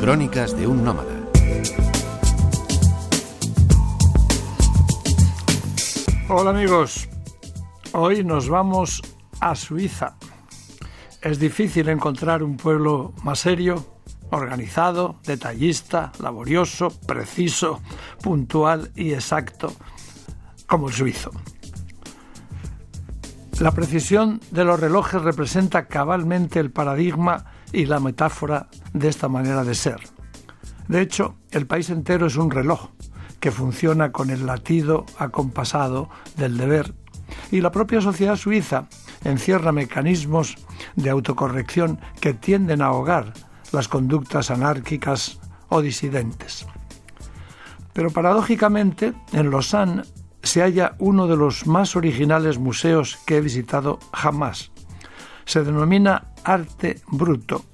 Crónicas de un nómada. Hola amigos, hoy nos vamos a Suiza. Es difícil encontrar un pueblo más serio, organizado, detallista, laborioso, preciso, puntual y exacto como el suizo. La precisión de los relojes representa cabalmente el paradigma y la metáfora de esta manera de ser. De hecho, el país entero es un reloj que funciona con el latido acompasado del deber y la propia sociedad suiza encierra mecanismos de autocorrección que tienden a ahogar las conductas anárquicas o disidentes. Pero paradójicamente, en Lausanne se halla uno de los más originales museos que he visitado jamás. Se denomina Arte Bruto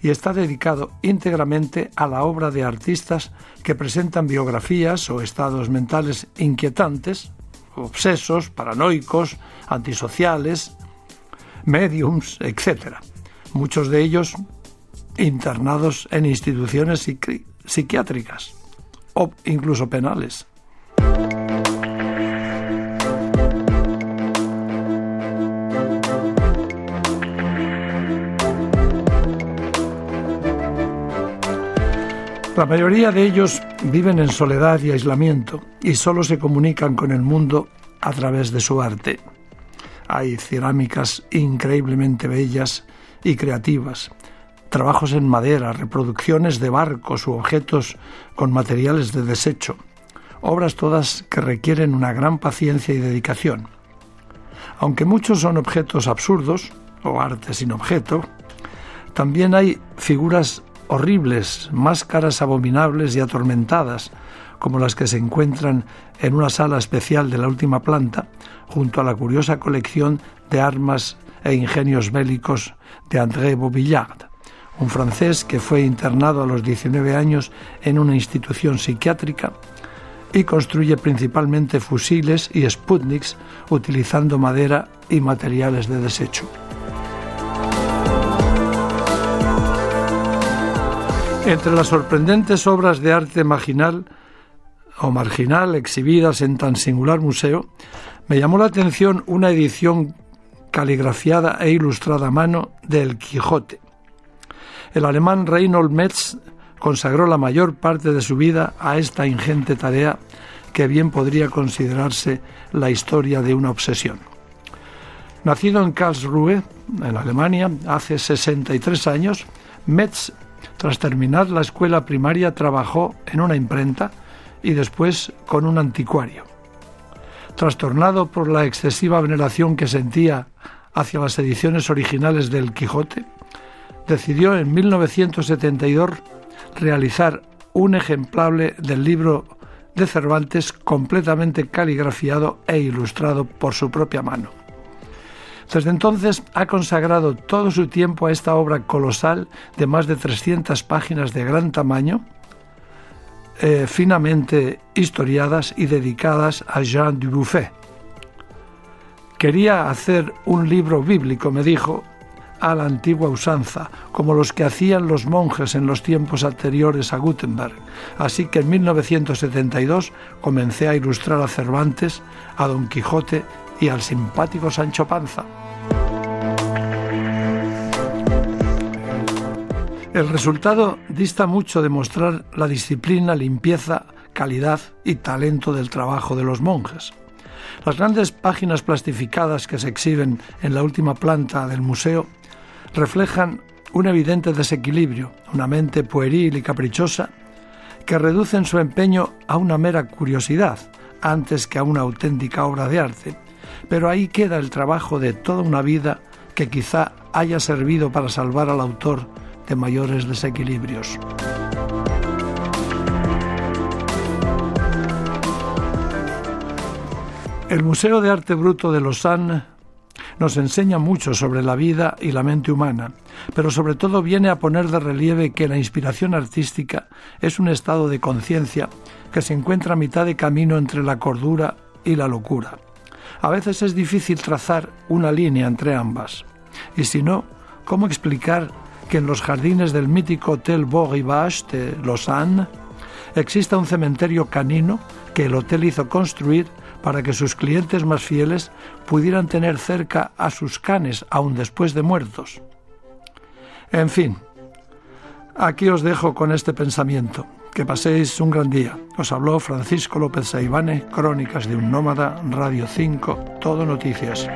y está dedicado íntegramente a la obra de artistas que presentan biografías o estados mentales inquietantes, obsesos, paranoicos, antisociales, mediums, etc. Muchos de ellos internados en instituciones psiquiátricas o incluso penales. La mayoría de ellos viven en soledad y aislamiento y solo se comunican con el mundo a través de su arte. Hay cerámicas increíblemente bellas y creativas, trabajos en madera, reproducciones de barcos u objetos con materiales de desecho, obras todas que requieren una gran paciencia y dedicación. Aunque muchos son objetos absurdos o arte sin objeto, también hay figuras horribles, máscaras abominables y atormentadas, como las que se encuentran en una sala especial de la última planta, junto a la curiosa colección de armas e ingenios bélicos de André Bobillard, un francés que fue internado a los 19 años en una institución psiquiátrica y construye principalmente fusiles y Sputniks utilizando madera y materiales de desecho. Entre las sorprendentes obras de arte marginal o marginal exhibidas en tan singular museo, me llamó la atención una edición caligrafiada e ilustrada a mano de El Quijote. El alemán Reinhold Metz consagró la mayor parte de su vida a esta ingente tarea que bien podría considerarse la historia de una obsesión. Nacido en Karlsruhe, en Alemania, hace 63 años, Metz tras terminar la escuela primaria trabajó en una imprenta y después con un anticuario. Trastornado por la excesiva veneración que sentía hacia las ediciones originales del Quijote, decidió en 1972 realizar un ejemplable del libro de Cervantes completamente caligrafiado e ilustrado por su propia mano. Desde entonces ha consagrado todo su tiempo a esta obra colosal de más de 300 páginas de gran tamaño, eh, finamente historiadas y dedicadas a Jean Dubuffet. Quería hacer un libro bíblico, me dijo, a la antigua usanza, como los que hacían los monjes en los tiempos anteriores a Gutenberg. Así que en 1972 comencé a ilustrar a Cervantes, a Don Quijote y al simpático Sancho Panza. El resultado dista mucho de mostrar la disciplina, limpieza, calidad y talento del trabajo de los monjes. Las grandes páginas plastificadas que se exhiben en la última planta del museo reflejan un evidente desequilibrio, una mente pueril y caprichosa que reducen su empeño a una mera curiosidad antes que a una auténtica obra de arte. Pero ahí queda el trabajo de toda una vida que quizá haya servido para salvar al autor de mayores desequilibrios. El Museo de Arte Bruto de Lausanne nos enseña mucho sobre la vida y la mente humana, pero sobre todo viene a poner de relieve que la inspiración artística es un estado de conciencia que se encuentra a mitad de camino entre la cordura y la locura. A veces es difícil trazar una línea entre ambas, y si no, ¿cómo explicar que en los jardines del mítico Hotel Beau Rivage de Lausanne exista un cementerio canino que el hotel hizo construir para que sus clientes más fieles pudieran tener cerca a sus canes aún después de muertos. En fin, aquí os dejo con este pensamiento. Que paséis un gran día. Os habló Francisco López Saibane, Crónicas de un Nómada, Radio 5, Todo Noticias.